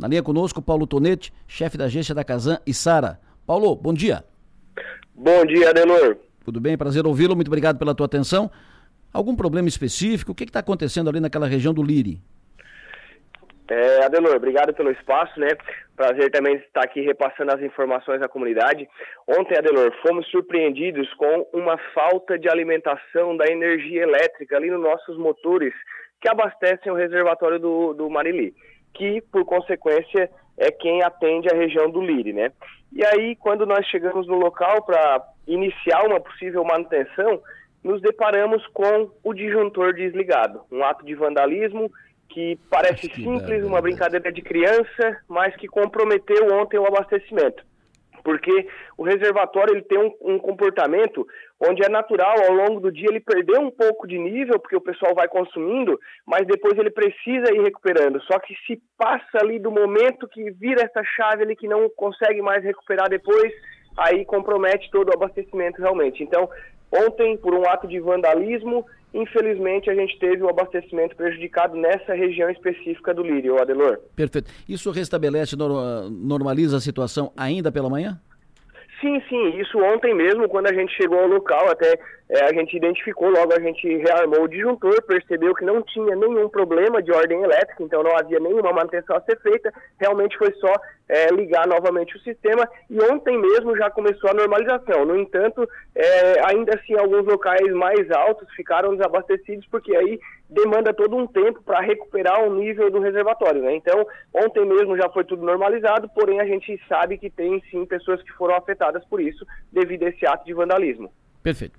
Na linha conosco, Paulo Tonete, chefe da agência da Casan e Sara. Paulo, bom dia. Bom dia, Adenor. Tudo bem? Prazer ouvi-lo. Muito obrigado pela tua atenção. Algum problema específico? O que está acontecendo ali naquela região do Liri? É, Adenor, obrigado pelo espaço, né? Prazer também estar aqui repassando as informações à comunidade. Ontem, Adenor, fomos surpreendidos com uma falta de alimentação da energia elétrica ali nos nossos motores que abastecem o reservatório do, do Marili, que, por consequência, é quem atende a região do Lire, né? E aí, quando nós chegamos no local para iniciar uma possível manutenção, nos deparamos com o disjuntor desligado, um ato de vandalismo que parece que simples, uma brincadeira de criança, mas que comprometeu ontem o abastecimento. Porque o reservatório ele tem um, um, comportamento onde é natural ao longo do dia ele perder um pouco de nível, porque o pessoal vai consumindo, mas depois ele precisa ir recuperando. Só que se passa ali do momento que vira essa chave ali que não consegue mais recuperar depois, aí compromete todo o abastecimento realmente. Então, ontem, por um ato de vandalismo, Infelizmente, a gente teve o abastecimento prejudicado nessa região específica do Lírio, Adelor. Perfeito. Isso restabelece, normaliza a situação ainda pela manhã? Sim, sim, isso ontem mesmo, quando a gente chegou ao local, até é, a gente identificou, logo a gente rearmou o disjuntor, percebeu que não tinha nenhum problema de ordem elétrica, então não havia nenhuma manutenção a ser feita, realmente foi só é, ligar novamente o sistema e ontem mesmo já começou a normalização. No entanto, é, ainda assim, alguns locais mais altos ficaram desabastecidos, porque aí demanda todo um tempo para recuperar o nível do reservatório, né? Então, ontem mesmo já foi tudo normalizado, porém a gente sabe que tem sim pessoas que foram afetadas por isso devido a esse ato de vandalismo. Perfeito.